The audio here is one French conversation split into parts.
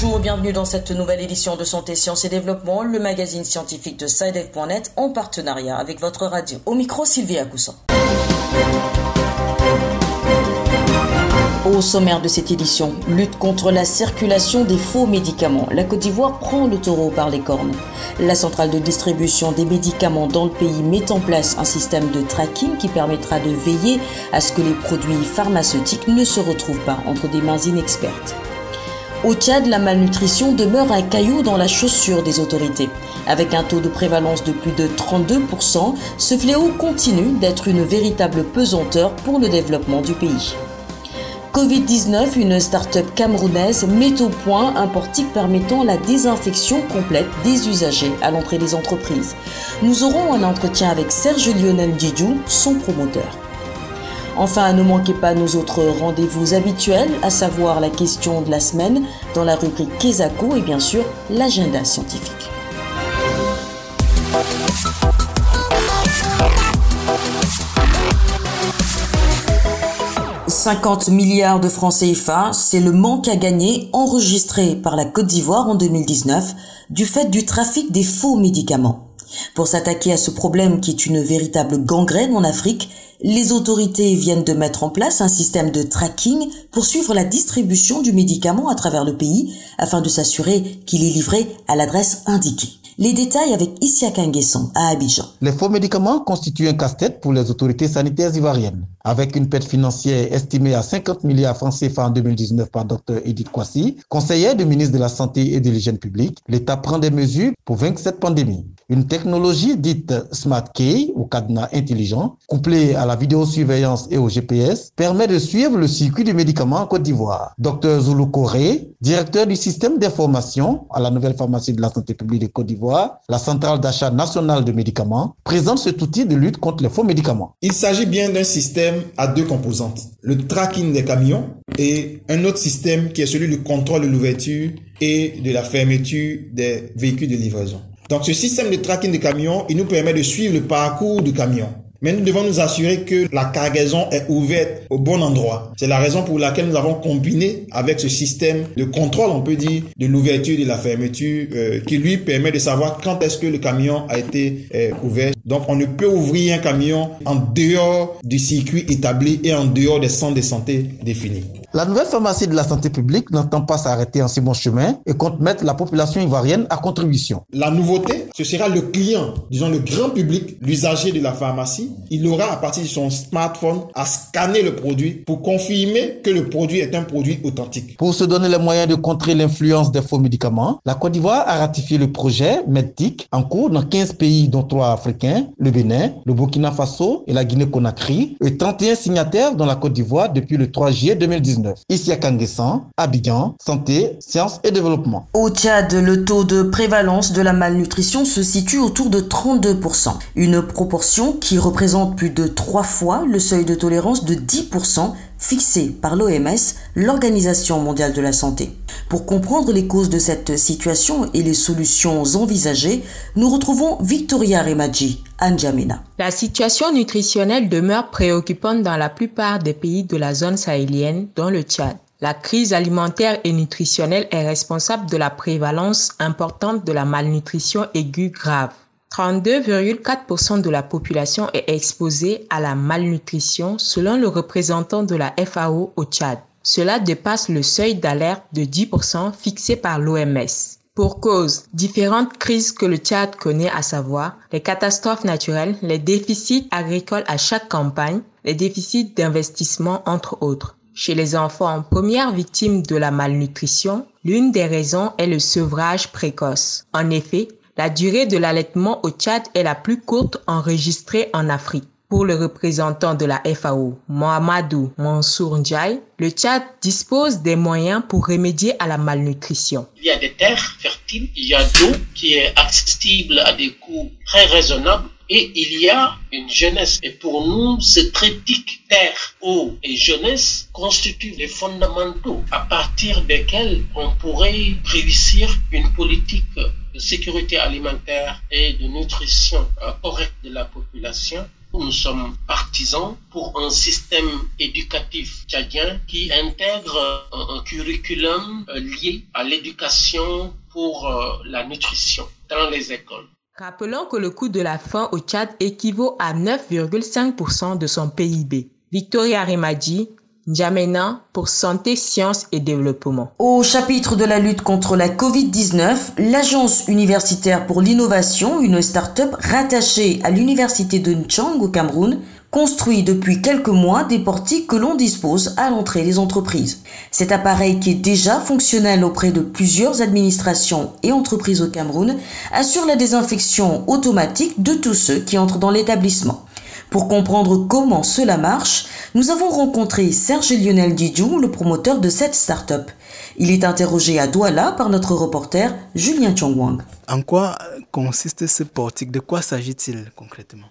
bonjour, bienvenue dans cette nouvelle édition de Santé, Sciences et Développement, le magazine scientifique de SciDev.net en partenariat avec votre radio. Au micro, Sylvie Coussin. Au sommaire de cette édition, lutte contre la circulation des faux médicaments. La Côte d'Ivoire prend le taureau par les cornes. La centrale de distribution des médicaments dans le pays met en place un système de tracking qui permettra de veiller à ce que les produits pharmaceutiques ne se retrouvent pas entre des mains inexpertes. Au Tchad, la malnutrition demeure un caillou dans la chaussure des autorités. Avec un taux de prévalence de plus de 32%, ce fléau continue d'être une véritable pesanteur pour le développement du pays. Covid-19, une start-up camerounaise met au point un portique permettant la désinfection complète des usagers à l'entrée des entreprises. Nous aurons un entretien avec Serge Lionel Djidjou, son promoteur. Enfin, ne manquez pas nos autres rendez-vous habituels, à savoir la question de la semaine dans la rubrique Kesako et bien sûr l'agenda scientifique. 50 milliards de francs CFA, c'est le manque à gagner enregistré par la Côte d'Ivoire en 2019 du fait du trafic des faux médicaments. Pour s'attaquer à ce problème qui est une véritable gangrène en Afrique, les autorités viennent de mettre en place un système de tracking pour suivre la distribution du médicament à travers le pays afin de s'assurer qu'il est livré à l'adresse indiquée. Les détails avec Issia Kanguesson à Abidjan. Les faux médicaments constituent un casse-tête pour les autorités sanitaires ivoiriennes. Avec une perte financière estimée à 50 milliards francs CFA en 2019 par Dr Edith Kwasi, conseillère du ministre de la Santé et de l'Hygiène publique, l'État prend des mesures pour vaincre cette pandémie. Une technologie dite Smart Key ou cadenas intelligent, couplée à la vidéosurveillance et au GPS, permet de suivre le circuit du médicament en Côte d'Ivoire. Dr Zulu Coré, directeur du système d'information à la nouvelle pharmacie de la santé publique de Côte d'Ivoire, la centrale d'achat nationale de médicaments, présente cet outil de lutte contre les faux médicaments. Il s'agit bien d'un système à deux composantes. Le tracking des camions et un autre système qui est celui du contrôle de l'ouverture et de la fermeture des véhicules de livraison. Donc ce système de tracking des camions, il nous permet de suivre le parcours du camion. Mais nous devons nous assurer que la cargaison est ouverte au bon endroit. C'est la raison pour laquelle nous avons combiné avec ce système de contrôle, on peut dire, de l'ouverture et de la fermeture, euh, qui lui permet de savoir quand est-ce que le camion a été euh, ouvert. Donc on ne peut ouvrir un camion en dehors du circuit établi et en dehors des centres de santé définis. La nouvelle pharmacie de la santé publique n'entend pas s'arrêter en si bon chemin et compte mettre la population ivoirienne à contribution. La nouveauté, ce sera le client, disons le grand public, l'usager de la pharmacie. Il aura à partir de son smartphone à scanner le produit pour confirmer que le produit est un produit authentique. Pour se donner les moyens de contrer l'influence des faux médicaments, la Côte d'Ivoire a ratifié le projet MEDTIC en cours dans 15 pays dont 3 africains, le Bénin, le Burkina Faso et la Guinée-Conakry, et 31 signataires dans la Côte d'Ivoire depuis le 3 juillet 2019. Ici à Kanguessan, Abidjan, santé, sciences et développement. Au Tchad, le taux de prévalence de la malnutrition se situe autour de 32%, une proportion qui représente plus de trois fois le seuil de tolérance de 10% fixé par l'OMS, l'Organisation mondiale de la santé. Pour comprendre les causes de cette situation et les solutions envisagées, nous retrouvons Victoria Remadji, Anjamena. La situation nutritionnelle demeure préoccupante dans la plupart des pays de la zone sahélienne, dont le Tchad. La crise alimentaire et nutritionnelle est responsable de la prévalence importante de la malnutrition aiguë grave. 32,4% de la population est exposée à la malnutrition selon le représentant de la FAO au Tchad. Cela dépasse le seuil d'alerte de 10% fixé par l'OMS. Pour cause, différentes crises que le Tchad connaît à savoir les catastrophes naturelles, les déficits agricoles à chaque campagne, les déficits d'investissement entre autres. Chez les enfants, premières victimes de la malnutrition, l'une des raisons est le sevrage précoce. En effet, la durée de l'allaitement au Tchad est la plus courte enregistrée en Afrique. Pour le représentant de la FAO, Mohamedou Mansour Ndiaye, le Tchad dispose des moyens pour remédier à la malnutrition. Il y a des terres fertiles, il y a de l'eau qui est accessible à des coûts très raisonnables et il y a une jeunesse. Et pour nous, ce triptyque terre, eau et jeunesse constitue les fondamentaux à partir desquels on pourrait réussir une politique de sécurité alimentaire et de nutrition correcte de la population nous sommes partisans pour un système éducatif tchadien qui intègre un, curriculum euh, lié à l'éducation pour euh, la nutrition dans les écoles. Rappelons que le coût de la faim au Tchad équivaut à 9,5% de son PIB. Victoria Remadi, N'Djamena pour Santé, Sciences et Développement. Au chapitre de la lutte contre la Covid-19, l'Agence universitaire pour l'innovation, une start-up rattachée à l'université de Nchang au Cameroun, construit depuis quelques mois des portiques que l'on dispose à l'entrée des entreprises. Cet appareil qui est déjà fonctionnel auprès de plusieurs administrations et entreprises au Cameroun assure la désinfection automatique de tous ceux qui entrent dans l'établissement. Pour comprendre comment cela marche, nous avons rencontré Serge Lionel Didjou, le promoteur de cette start-up. Il est interrogé à Douala par notre reporter Julien Chongwang. En quoi consiste ce portique De quoi s'agit-il concrètement?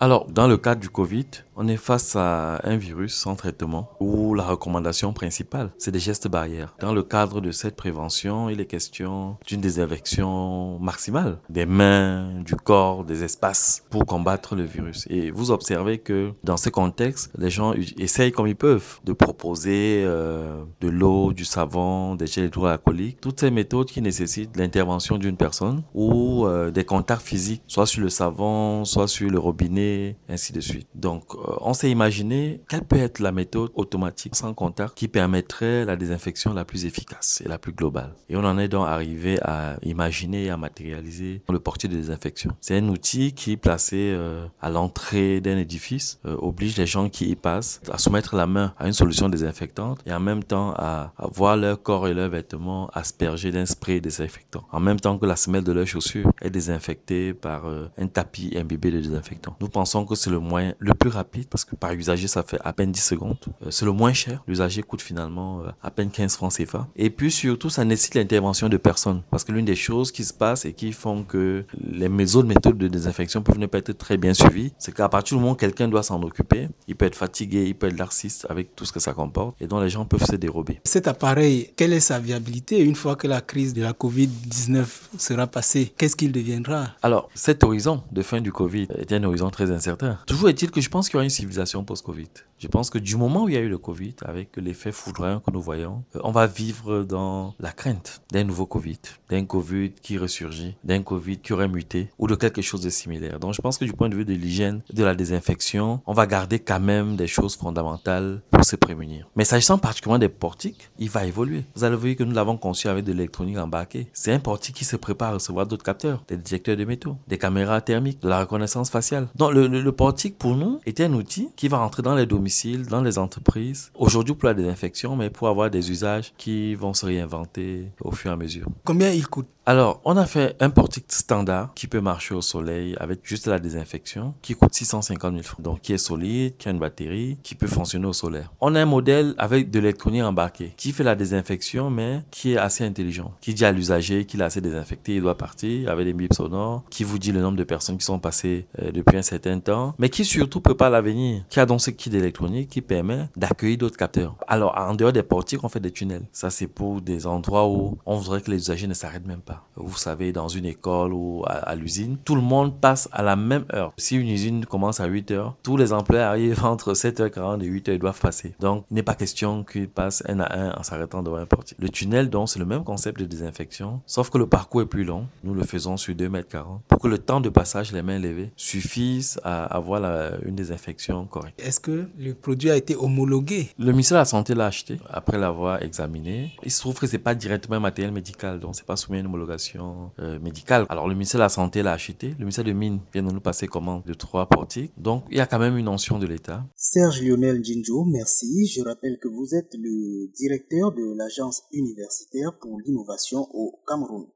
Alors, dans le cadre du Covid, on est face à un virus sans traitement où la recommandation principale, c'est des gestes barrières. Dans le cadre de cette prévention, il est question d'une désinfection maximale des mains, du corps, des espaces pour combattre le virus. Et vous observez que dans ce contexte, les gens essayent comme ils peuvent de proposer euh, de l'eau, du savon, des gels hydroalcooliques, toutes ces méthodes qui nécessitent l'intervention d'une personne ou euh, des contacts physiques, soit sur le savon, soit sur le robinet, ainsi de suite. Donc, on s'est imaginé quelle peut être la méthode automatique sans contact qui permettrait la désinfection la plus efficace et la plus globale. Et on en est donc arrivé à imaginer et à matérialiser le portier de désinfection. C'est un outil qui, placé euh, à l'entrée d'un édifice, euh, oblige les gens qui y passent à soumettre la main à une solution désinfectante et en même temps à, voir leur corps et leurs vêtements aspergés d'un spray désinfectant. En même temps que la semelle de leurs chaussures est désinfectée par un tapis imbibé de désinfectant. Nous pensons que c'est le moyen le plus rapide parce que par usager, ça fait à peine 10 secondes. Euh, c'est le moins cher. L'usager coûte finalement euh, à peine 15 francs CFA. Et puis surtout, ça nécessite l'intervention de personnes. Parce que l'une des choses qui se passe et qui font que les autres méthodes de désinfection peuvent ne pas être très bien suivies, c'est qu'à partir du moment où quelqu'un doit s'en occuper, il peut être fatigué, il peut être narcissiste avec tout ce que ça comporte et dont les gens peuvent se dérober. Cet appareil, quelle est sa viabilité? Une fois que la crise de la Covid-19 sera passée Qu'est-ce qu'il deviendra? Alors, cet horizon de fin du Covid est un horizon très incertain. Toujours est-il que je pense qu'il y aura une civilisation post-Covid. Je pense que du moment où il y a eu le Covid, avec l'effet foudroyant que nous voyons, euh, on va vivre dans la crainte d'un nouveau Covid, d'un Covid qui ressurgit, d'un Covid qui aurait muté ou de quelque chose de similaire. Donc je pense que du point de vue de l'hygiène, de la désinfection, on va garder quand même des choses fondamentales pour se prémunir. Mais s'agissant particulièrement des portiques, il va évoluer. Vous allez voir que nous l'avons conçu avec de l'électronique embarquée. C'est un portique qui se prépare à recevoir d'autres capteurs, des détecteurs de métaux, des caméras thermiques, de la reconnaissance faciale. Donc le, le, portique pour nous est un outil qui va rentrer dans les domiciles, dans les entreprises, aujourd'hui pour la désinfection, mais pour avoir des usages qui vont se réinventer au fur et à mesure. Combien il coûte alors, on a fait un portique standard qui peut marcher au soleil avec juste la désinfection, qui coûte 650 000 francs. Donc, qui est solide, qui a une batterie, qui peut fonctionner au solaire. On a un modèle avec de l'électronique embarquée, qui fait la désinfection, mais qui est assez intelligent. Qui dit à l'usager qu'il a assez désinfecté, il doit partir avec des bips sonores, qui vous dit le nombre de personnes qui sont passées euh, depuis un certain temps, mais qui surtout prépare l'avenir, qui a donc ce kit d'électronique qui permet d'accueillir d'autres capteurs. Alors, en dehors des portiques, on fait des tunnels. Ça, c'est pour des endroits où on voudrait que les usagers ne s'arrêtent même pas. Vous savez, dans une école ou à, l'usine, tout le monde passe à la même heure. Si une usine commence à 8 heures, tous les employés arrivent entre 7h40 et 8h, ils doivent passer. Donc, il n'est pas question qu'ils passent un à un en s'arrêtant devant un portier. Le tunnel, donc, c'est le même concept de désinfection, sauf que le parcours est plus long. Nous le faisons sur 2 mètres 40 pour que le temps de passage, les mains levées, suffise à avoir une désinfection correcte. Est-ce que le produit a été homologué? Le ministère de la Santé l'a acheté après l'avoir examiné. Il se trouve que c'est pas directement un matériel médical, donc c'est pas soumis à une homologation euh, médicale. Alors le ministère de la Santé l'a acheté, le ministère de Mines vient de nous passer commande de trois portiques. Donc il y a quand même une notion de l'État. Serge Lionel Djinjo, merci. Je rappelle que vous êtes le directeur de l'Agence universitaire pour l'innovation au Cameroun.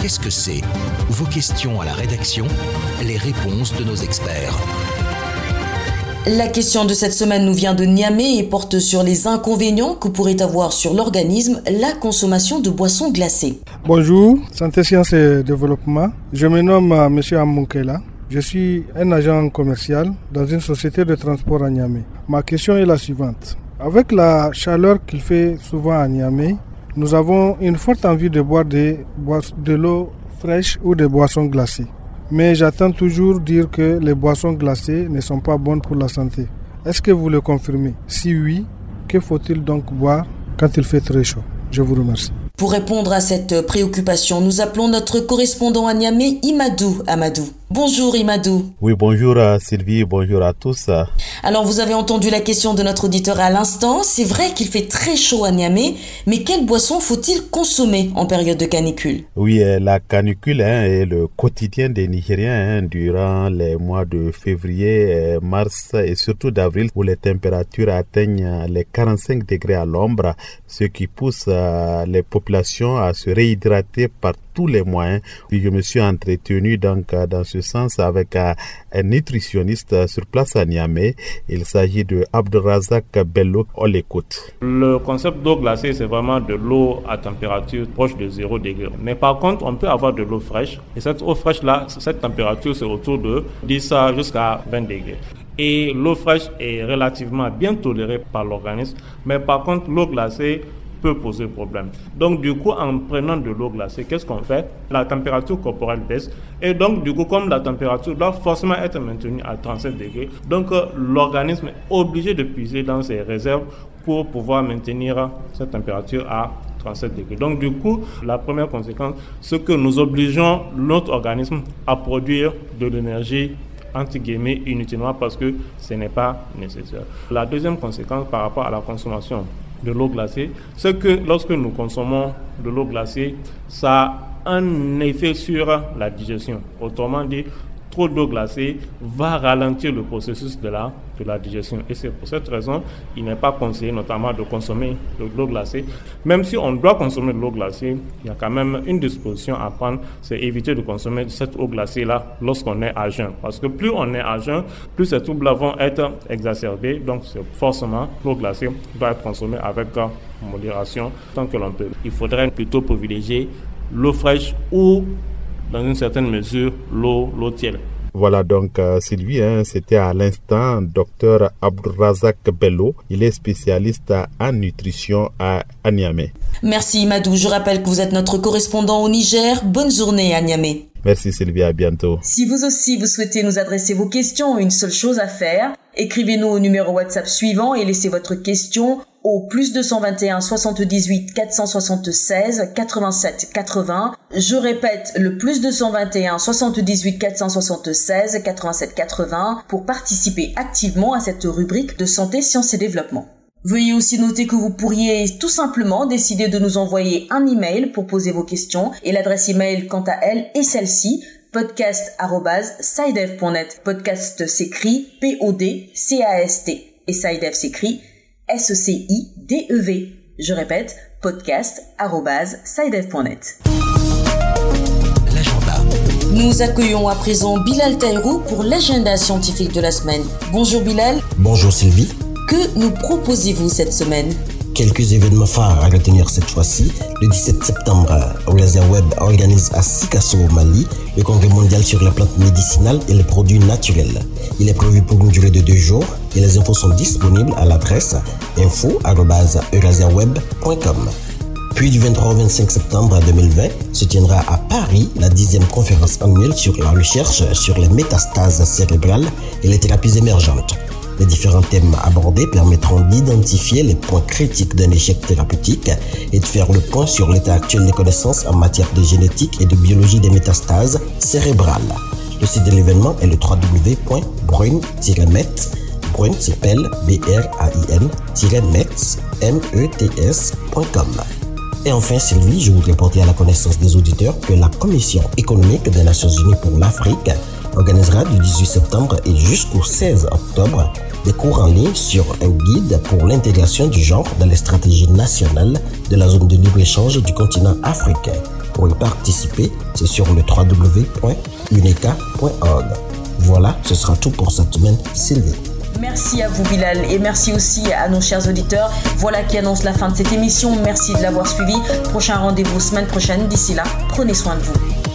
Qu'est-ce que c'est? Vos questions à la rédaction, les réponses de nos experts. La question de cette semaine nous vient de Niamey et porte sur les inconvénients que pourrait avoir sur l'organisme la consommation de boissons glacées. Bonjour, Santé Sciences et Développement. Je me nomme euh, M. Amoukela. Je suis un agent commercial dans une société de transport à Niamey. Ma question est la suivante. Avec la chaleur qu'il fait souvent à Niamey, nous avons une forte envie de boire de, de l'eau fraîche ou des boissons glacées. Mais j'attends toujours dire que les boissons glacées ne sont pas bonnes pour la santé. Est-ce que vous le confirmez? Si oui, que faut-il donc boire quand il fait très chaud? Je vous remercie. Pour répondre à cette préoccupation, nous appelons notre correspondant à Niamey, Imadou Amadou. Bonjour Imadou. Oui, bonjour Sylvie, bonjour à tous. Alors vous avez entendu la question de notre auditeur à l'instant. C'est vrai qu'il fait très chaud à Niamey, mais quelle boisson faut-il consommer en période de canicule? Oui, euh, la canicule hein, est le quotidien des Nigériens hein, durant les mois de février, euh, mars et surtout d'avril où les températures atteignent les 45 degrés à l'ombre, ce qui pousse euh, les populations à se réhydrater par tous les moyens. Puis je me suis entretenu donc dans ce sens avec un, nutritionniste sur place à Niamey. Il s'agit de Abdelrazak Bello. On l'écoute. Le concept d'eau glacée, c'est vraiment de l'eau à température proche de 0 degré. Mais par contre, on peut avoir de l'eau fraîche. Et cette eau fraîche-là, cette température, c'est autour de 10 jusqu'à 20 degrés et l'eau fraîche est relativement bien tolérée par l'organisme. Mais par contre, l'eau glacée peut poser problème. Donc du coup, en prenant de l'eau glacée, qu'est-ce qu'on fait? La température corporelle baisse. Et donc du coup, comme la température doit forcément être maintenue à 37 degrés, donc euh, l'organisme est obligé de puiser dans ses réserves pour pouvoir maintenir cette température à 37 degrés. Donc du coup, la première conséquence, c'est que nous obligeons notre organisme à produire de l'énergie entre guillemets inutilement parce que ce n'est pas nécessaire. La deuxième conséquence par rapport à la consommation de l'eau glacée, c'est que lorsque nous consommons de l'eau glacée, ça a un effet sur la digestion. Autrement dit, trop d'eau glacée va ralentir le processus de la, digestion. Et c'est pour cette raison il n'est pas conseillé notamment de consommer de l'eau glacée. Même si on doit consommer de l'eau glacée, il y a quand même une disposition à prendre, c'est éviter de consommer cette eau glacée-là lorsqu'on est à jeun. Parce que plus on est à jeun, plus ces troubles vont être exacerbés. Donc forcément l'eau glacée doit être consommée avec modération tant que l'on peut. Il faudrait plutôt privilégier l'eau fraîche ou dans une certaine mesure l'eau, l'eau tiède. Voilà donc euh, Sylvie, hein, c'était à l'instant docteur Abdrazak Bello. Il est spécialiste en nutrition à, Niamey. Merci Madou. Je rappelle que vous êtes notre correspondant au Niger. Bonne journée à Niamey. Merci Sylvie, à bientôt. Si vous aussi vous souhaitez nous adresser vos questions, une seule chose à faire, écrivez-nous au numéro WhatsApp suivant et laissez votre question au plus 221 78 476 87 80. Je répète le plus 221 78 476 87 80 pour participer activement à cette rubrique de santé, sciences et développement. Veuillez aussi noter que vous pourriez tout simplement décider de nous envoyer un email pour poser vos questions et l'adresse email quant à elle est celle-ci podcast@sidev.net. Podcast s'écrit P O et Sidev s'écrit S-E-C-I-D-E-V. Je répète, podcast.sidev.net. L'agenda. Nous accueillons à présent Bilal Taïrou pour l'agenda scientifique de la semaine. Bonjour Bilal. Bonjour Sylvie. Que nous proposez-vous cette semaine? Quelques événements phares à retenir cette fois-ci. Le 17 septembre, Eurasia Web organise à Sikasso au Mali le congrès mondial sur les plantes médicinales et les produits naturels. Il est prévu pour une durée de deux jours et les infos sont disponibles à l'adresse info.eurasiaweb.com. Puis du 23 au 25 septembre 2020 se tiendra à Paris la dixième conférence annuelle sur la recherche sur les métastases cérébrales et les thérapies émergentes. Les différents thèmes abordés permettront d'identifier les points critiques d'un échec thérapeutique et de faire le point sur l'état actuel des connaissances en matière de génétique et de biologie des métastases cérébrales. Le site de l'événement est le www.brun-met Brun s'appelle B-R-A-I-N-mets.com. Et enfin, Sylvie, je voudrais porter à la connaissance des auditeurs que la Commission économique des Nations Unies pour l'Afrique organisera du 18 septembre et jusqu'au 16 octobre des cours en ligne sur un guide pour l'intégration du genre dans les stratégies nationales de la zone de libre-échange du continent africain. Pour y participer, c'est sur le www.uneca.org. Voilà, ce sera tout pour cette semaine, Sylvie. Merci à vous Bilal et merci aussi à nos chers auditeurs. Voilà qui annonce la fin de cette émission. Merci de l'avoir suivi. Prochain rendez-vous semaine prochaine. D'ici là, prenez soin de vous.